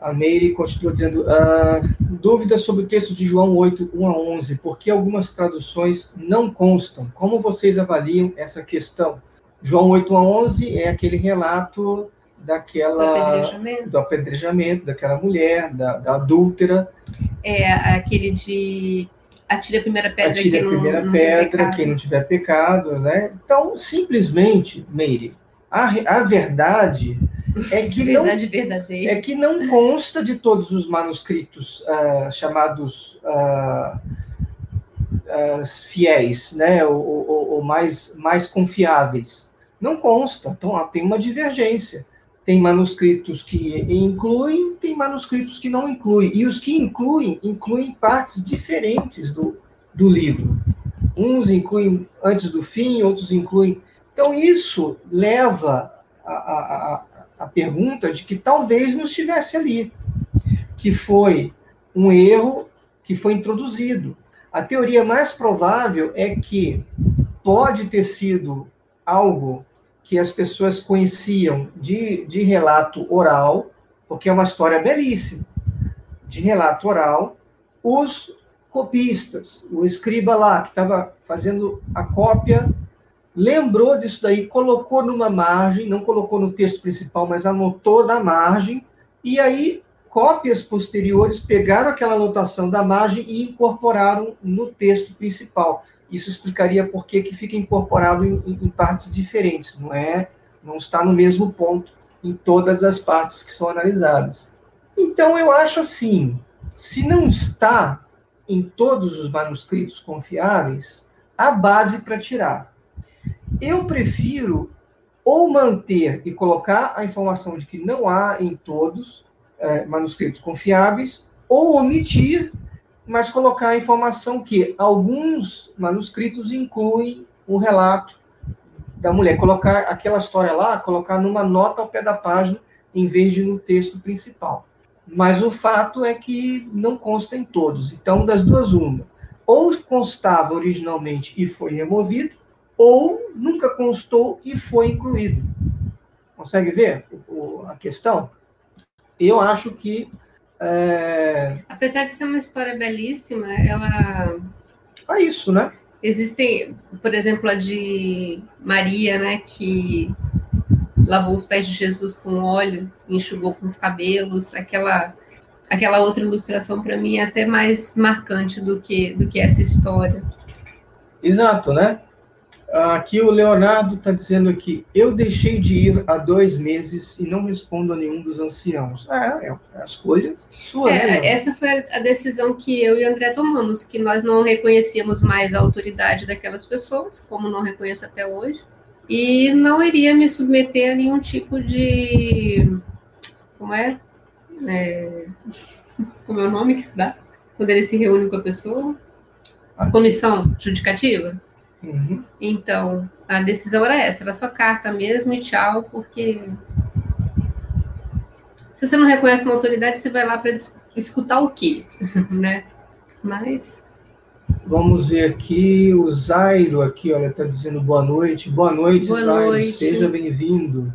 A Meire continua dizendo: ah, dúvidas sobre o texto de João 8, 1 a 11, porque algumas traduções não constam. Como vocês avaliam essa questão? João 8, 1 a 11 é aquele relato daquela do apedrejamento, do apedrejamento daquela mulher, da, da adúltera. É aquele de atire a primeira pedra atire quem a primeira não, pedra não quem não tiver pecado, né? Então, simplesmente, Meire, a, a verdade é que verdade não verdadeira. é que não consta de todos os manuscritos uh, chamados uh, uh, fiéis, né? Ou, ou, ou, mais mais confiáveis. Não consta. Então, tem uma divergência. Tem manuscritos que incluem, tem manuscritos que não incluem. E os que incluem, incluem partes diferentes do, do livro. Uns incluem antes do fim, outros incluem. Então, isso leva a, a, a, a pergunta de que talvez não estivesse ali, que foi um erro que foi introduzido. A teoria mais provável é que pode ter sido algo que as pessoas conheciam de, de relato oral, porque é uma história belíssima, de relato oral, os copistas, o escriba lá, que estava fazendo a cópia, lembrou disso daí, colocou numa margem, não colocou no texto principal, mas anotou na margem, e aí cópias posteriores pegaram aquela anotação da margem e incorporaram no texto principal. Isso explicaria por que, que fica incorporado em, em, partes diferentes, não é? Não está no mesmo ponto em todas as partes que são analisadas. Então eu acho assim, se não está em todos os manuscritos confiáveis, a base para tirar. Eu prefiro ou manter e colocar a informação de que não há em todos é, manuscritos confiáveis, ou omitir mas colocar a informação que alguns manuscritos incluem o relato da mulher, colocar aquela história lá, colocar numa nota ao pé da página, em vez de no texto principal. Mas o fato é que não consta em todos. Então, das duas, uma. Ou constava originalmente e foi removido, ou nunca constou e foi incluído. Consegue ver a questão? Eu acho que é... Apesar de ser uma história belíssima, ela. É isso, né? Existem, por exemplo, a de Maria, né, que lavou os pés de Jesus com óleo, enxugou com os cabelos, aquela aquela outra ilustração para mim é até mais marcante do que do que essa história. Exato, né? Aqui o Leonardo está dizendo aqui, eu deixei de ir há dois meses e não respondo a nenhum dos anciãos. É, é a escolha sua. É, né? Essa foi a decisão que eu e o André tomamos, que nós não reconhecíamos mais a autoridade daquelas pessoas, como não reconheço até hoje, e não iria me submeter a nenhum tipo de... Como é? é... Como é o nome que se dá? Quando ele se reúne com a pessoa? Comissão judicativa? Uhum. Então, a decisão era essa, era só carta mesmo e tchau, porque se você não reconhece uma autoridade, você vai lá para escutar o quê, né? Mas Vamos ver aqui, o Zairo aqui, olha, está dizendo boa noite. Boa noite, boa Zairo, noite. seja bem-vindo.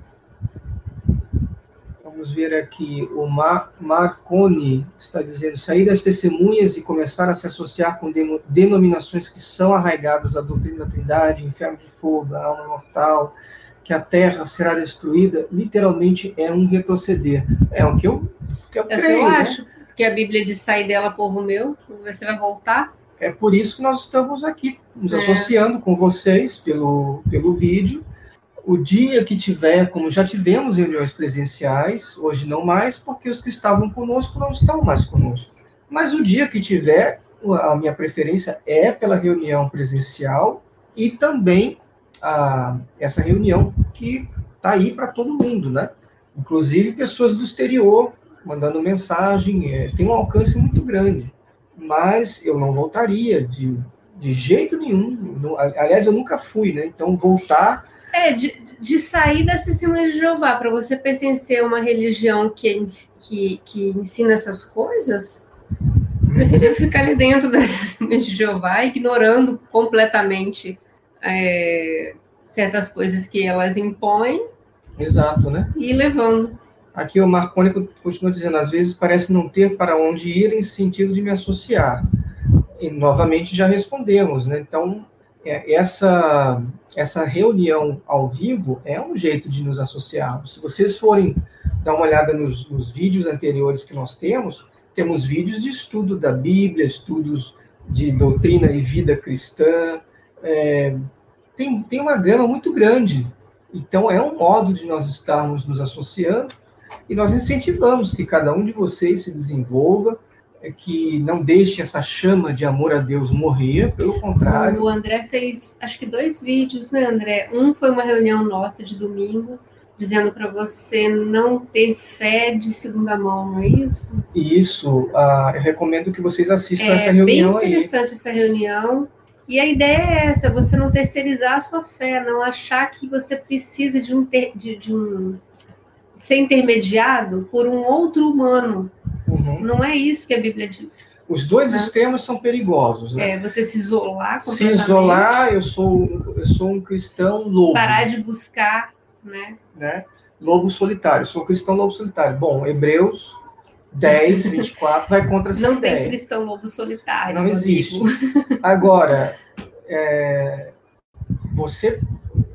Vamos ver aqui, o Mar Marconi está dizendo, sair das testemunhas e começar a se associar com denominações que são arraigadas à doutrina da trindade, inferno de fogo, a alma mortal, que a terra será destruída, literalmente é um retroceder. É o que eu, que eu é creio. Eu né? acho que a Bíblia diz sair dela, povo meu, você vai voltar. É por isso que nós estamos aqui, nos é. associando com vocês pelo, pelo vídeo. O dia que tiver, como já tivemos reuniões presenciais, hoje não mais, porque os que estavam conosco não estão mais conosco. Mas o dia que tiver, a minha preferência é pela reunião presencial e também a, essa reunião que está aí para todo mundo, né? Inclusive pessoas do exterior mandando mensagem, é, tem um alcance muito grande. Mas eu não voltaria de, de jeito nenhum. Aliás, eu nunca fui, né? Então voltar. É, de, de sair da testemunha de Jeová, para você pertencer a uma religião que, que, que ensina essas coisas, prefiro ficar ali dentro da testemunha de Jeová, ignorando completamente é, certas coisas que elas impõem. Exato, né? E levando. Aqui o Marconi continua dizendo, às vezes parece não ter para onde ir em sentido de me associar. E novamente já respondemos, né? Então, essa, essa reunião ao vivo é um jeito de nos associarmos. Se vocês forem dar uma olhada nos, nos vídeos anteriores que nós temos, temos vídeos de estudo da Bíblia, estudos de doutrina e vida cristã, é, tem, tem uma gama muito grande. Então, é um modo de nós estarmos nos associando e nós incentivamos que cada um de vocês se desenvolva, é, que não deixe essa chama de amor a Deus morrer, pelo contrário. O André fez, acho que dois vídeos, né, André? Um foi uma reunião nossa de domingo, dizendo para você não ter fé de segunda mão, não é isso? Isso, uh, eu recomendo que vocês assistam é, essa reunião aí. É bem interessante aí. essa reunião. E a ideia é essa, você não terceirizar a sua fé, não achar que você precisa de um, ter, de, de um ser intermediado por um outro humano. Uhum. Não é isso que a Bíblia diz. Os dois né? extremos são perigosos, né? É, você se isolar Se isolar, eu sou, eu sou um cristão lobo. Parar de buscar, né? né? Lobo solitário, eu sou um cristão lobo solitário. Bom, Hebreus 10, 24 vai contra essa Não ideia. tem cristão lobo solitário. Não existe. Agora, é, você,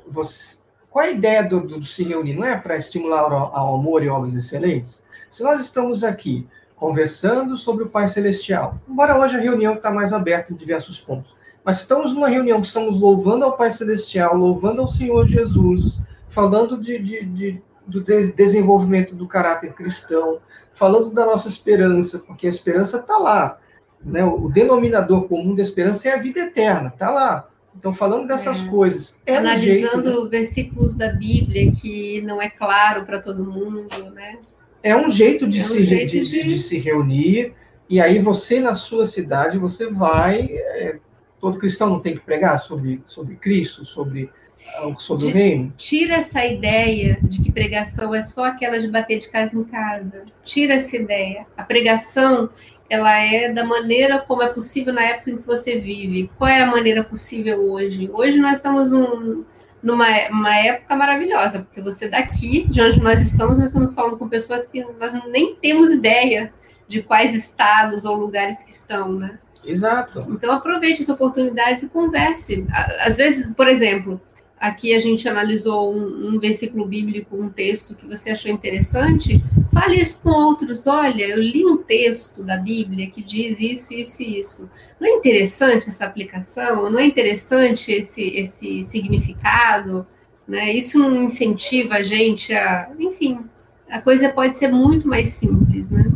você qual a ideia do, do, do se reunir? Não é para estimular ao amor e obras excelentes? Se nós estamos aqui conversando sobre o Pai Celestial, embora hoje a reunião está mais aberta em diversos pontos, mas estamos numa reunião que estamos louvando ao Pai Celestial, louvando ao Senhor Jesus, falando de, de, de do desenvolvimento do caráter cristão, falando da nossa esperança, porque a esperança está lá. Né? O denominador comum da esperança é a vida eterna, está lá. Então, falando dessas é. coisas. É Analisando jeito, né? versículos da Bíblia que não é claro para todo mundo, né? É um jeito, de, é um se, jeito de, de... de, se reunir, e aí você, na sua cidade, você vai. É, todo cristão não tem que pregar sobre, sobre Cristo, sobre, ah, sobre o reino. Tira essa ideia de que pregação é só aquela de bater de casa em casa. Tira essa ideia. A pregação ela é da maneira como é possível na época em que você vive. Qual é a maneira possível hoje? Hoje nós estamos num, numa época maravilhosa, porque você daqui, de onde nós estamos, nós estamos falando com pessoas que nós nem temos ideia de quais estados ou lugares que estão, né? Exato. Então aproveite essa oportunidade e converse. Às vezes, por exemplo, aqui a gente analisou um, um, versículo bíblico, um texto que você achou interessante, fale isso com outros. Olha, eu li um texto da Bíblia que diz isso, isso e isso. Não é interessante essa aplicação? Não é interessante esse, esse significado? Né? Isso não incentiva a gente a. Enfim, a coisa pode ser muito mais simples, né?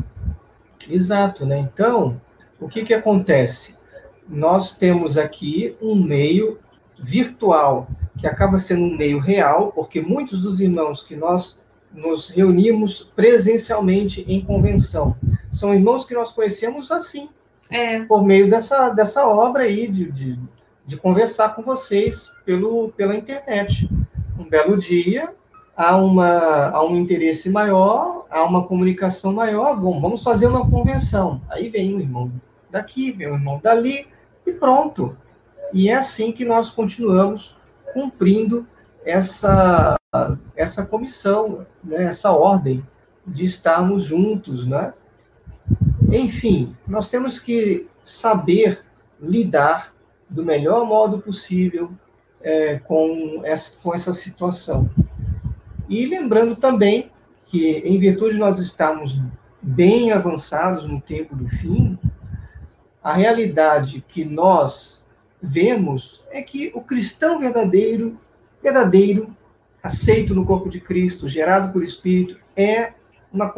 Exato, né? Então, o que, que acontece? Nós temos aqui um meio virtual que acaba sendo um meio real, porque muitos dos irmãos que nós nos reunimos presencialmente em convenção são irmãos que nós conhecemos assim, é. por meio dessa, dessa obra aí de, de de conversar com vocês pelo, pela internet. Um belo dia, há, uma, há um interesse maior, há uma comunicação maior, bom, vamos fazer uma convenção. Aí vem um irmão daqui, vem um irmão dali, e pronto. E é assim que nós continuamos cumprindo essa, essa comissão, né, essa ordem de estarmos juntos, né? Enfim, nós temos que saber lidar do melhor modo possível é, com, essa, com essa situação. E lembrando também que, em virtude de nós estarmos bem avançados no tempo do fim, a realidade que nós vemos é que o cristão verdadeiro, verdadeiro, aceito no corpo de Cristo, gerado por Espírito, é uma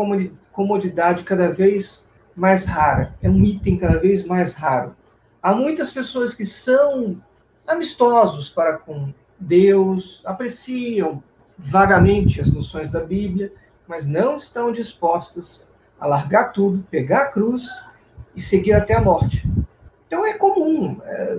comodidade cada vez mais rara, é um item cada vez mais raro. Há muitas pessoas que são amistosos para com Deus, apreciam vagamente as noções da Bíblia, mas não estão dispostas a largar tudo, pegar a cruz e seguir até a morte. Então é comum. É,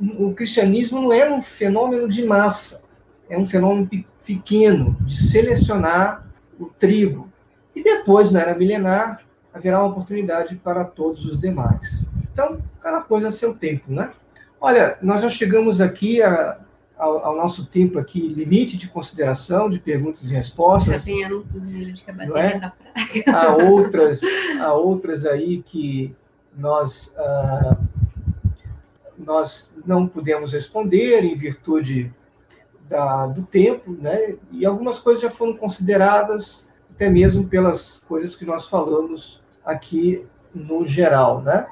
o cristianismo não é um fenômeno de massa, é um fenômeno pequeno de selecionar o trigo. E depois, na era milenar, haverá uma oportunidade para todos os demais. Então, cada coisa a seu tempo, né? Olha, nós já chegamos aqui a, ao, ao, nosso tempo aqui, limite de consideração, de perguntas e respostas. Já tem anúncios de de é? da praia. Há outras, há outras aí que nós, uh, nós não pudemos responder em virtude da, do tempo, né? E algumas coisas já foram consideradas até mesmo pelas coisas que nós falamos aqui no geral, né?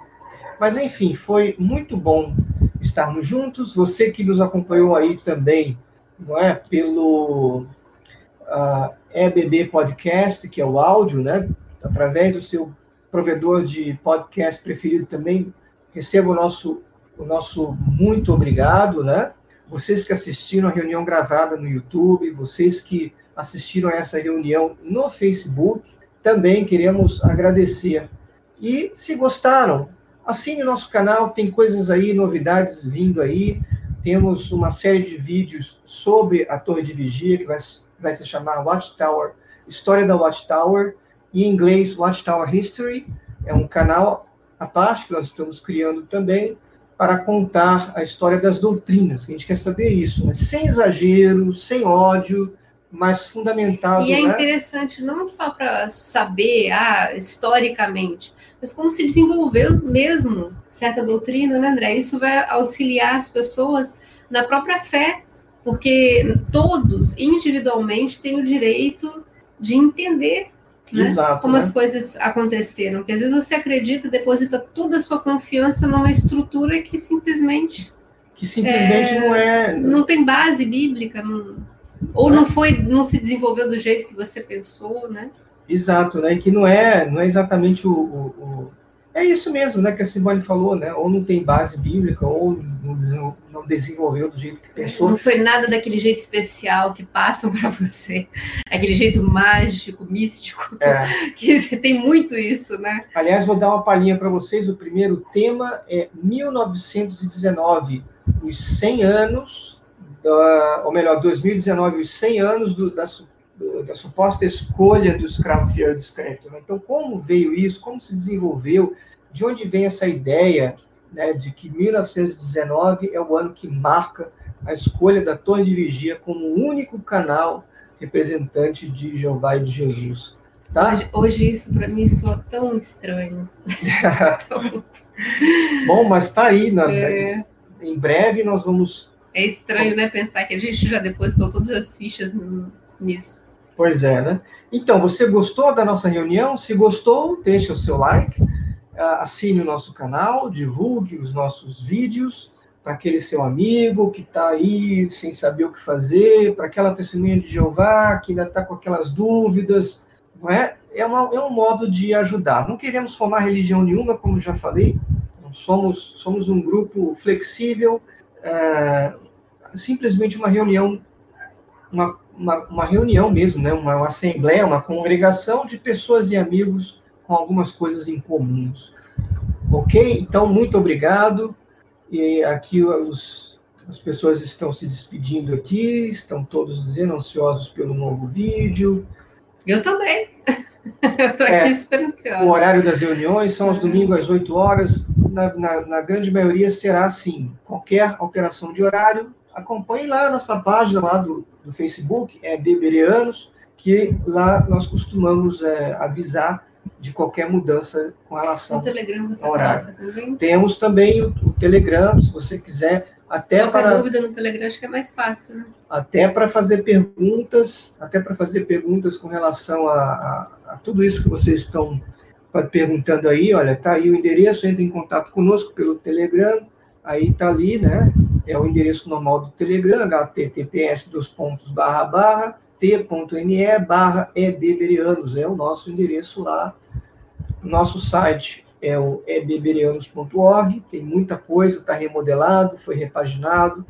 Mas enfim, foi muito bom estarmos juntos. Você que nos acompanhou aí também, não é? Pelo uh, ah, EBB Podcast, que é o áudio, né? Através do seu provedor de podcast preferido também, receba o nosso, o nosso muito obrigado, né? Vocês que assistiram a reunião gravada no YouTube, vocês que assistiram a essa reunião no Facebook, também queremos agradecer. E se gostaram, assine nosso canal, tem coisas aí, novidades vindo aí. Temos uma série de vídeos sobre a Torre de Vigia, que vai, vai se chamar Watchtower, História da Watchtower, e em inglês Watchtower History. É um canal à parte que nós estamos criando também para contar a história das doutrinas, que a gente quer saber isso, né? sem exagero, sem ódio, mais fundamentado. E é né? interessante não só para saber ah, historicamente, mas como se desenvolveu mesmo certa doutrina, né, André? Isso vai auxiliar as pessoas na própria fé, porque todos individualmente têm o direito de entender né? Exato, como né? as coisas aconteceram. Porque às vezes você acredita, deposita toda a sua confiança numa estrutura que simplesmente. Que simplesmente é, não é. Não tem base bíblica. Não ou não foi, não se desenvolveu do jeito que você pensou, né? Exato, né? Que não é, não é exatamente o, o, o, é isso mesmo, né? Que a Simone falou, né? Ou não tem base bíblica, ou não desenvolveu do jeito que pensou. Não foi nada daquele jeito especial que passam para você, aquele jeito mágico, místico, é. que tem muito isso, né? Aliás, vou dar uma palhinha para vocês. O primeiro tema é 1919, os 100 anos da, ou melhor, 2019, os 100 anos do, da, da, suposta escolha do escravo fiel discreto. Né? Então, como veio isso? Como se desenvolveu? De onde vem essa ideia né, de que 1919 é o ano que marca a escolha da Torre de Vigia como o único canal representante de Jeová e de Jesus? Tá? Hoje, hoje isso para mim soa tão estranho. Bom, mas está aí. Nós, é... Em breve nós vamos é estranho, né, pensar que a gente já depositou todas as fichas nisso. Pois é, né? Então, você gostou da nossa reunião? Se gostou, deixa o seu like, assine o nosso canal, divulgue os nossos vídeos para aquele seu amigo que está aí sem saber o que fazer, para aquela testemunha de Jeová que ainda está com aquelas dúvidas, não é? É, uma, é um modo de ajudar. Não queremos formar religião nenhuma, como já falei, somos, somos um grupo flexível, é, simplesmente uma reunião, uma, uma, uma, reunião mesmo, né? Uma, uma assembleia, uma congregação de pessoas e amigos com algumas coisas em comuns. Ok? Então, muito obrigado E aqui os, as pessoas estão se despedindo aqui, estão todos dizendo ansiosos pelo novo vídeo. Eu também. Eu estou é, aqui esperando. O horário das reuniões são aos domingos às 8 horas. Na, na, na, grande maioria será assim. Qualquer alteração de horário, acompanhe lá a nossa página lá do, do Facebook, é Beberianos, que lá nós costumamos é, avisar de qualquer mudança com relação o Telegram você ao horário. Também? Temos também o, o, Telegram, se você quiser, até Qualquer para dúvida no Telegram acho que é mais fácil, né? Até para fazer perguntas, até para fazer perguntas com relação a, a, a, tudo isso que vocês estão perguntando aí, olha, tá aí o endereço, entre em contato conosco pelo Telegram, aí tá ali, né? É o endereço normal do Telegram, https dos pontos barra barra t.me barra ebeberianos, é o nosso endereço lá, nosso site é o ebeberianos.org, tem muita coisa, está remodelado, foi repaginado,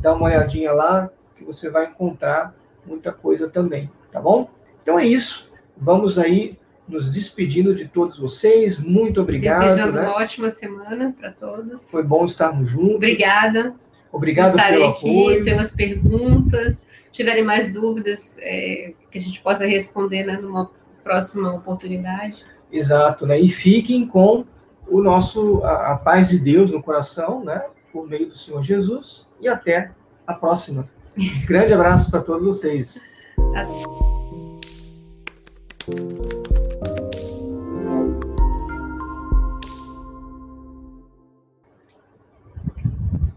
dá uma olhadinha lá que você vai encontrar muita coisa também, tá bom? Então é isso, vamos aí nos despedindo de todos vocês, muito obrigado. Desejando né? uma ótima semana para todos. Foi bom estarmos juntos. Obrigada. Obrigado pelo aqui, apoio. pelas perguntas. Tiverem mais dúvidas é, que a gente possa responder né, numa próxima oportunidade. Exato, né? E fiquem com o nosso a, a paz de Deus no coração, né? Por meio do Senhor Jesus. E até a próxima. Um grande abraço para todos vocês. Até.